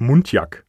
Mundjak.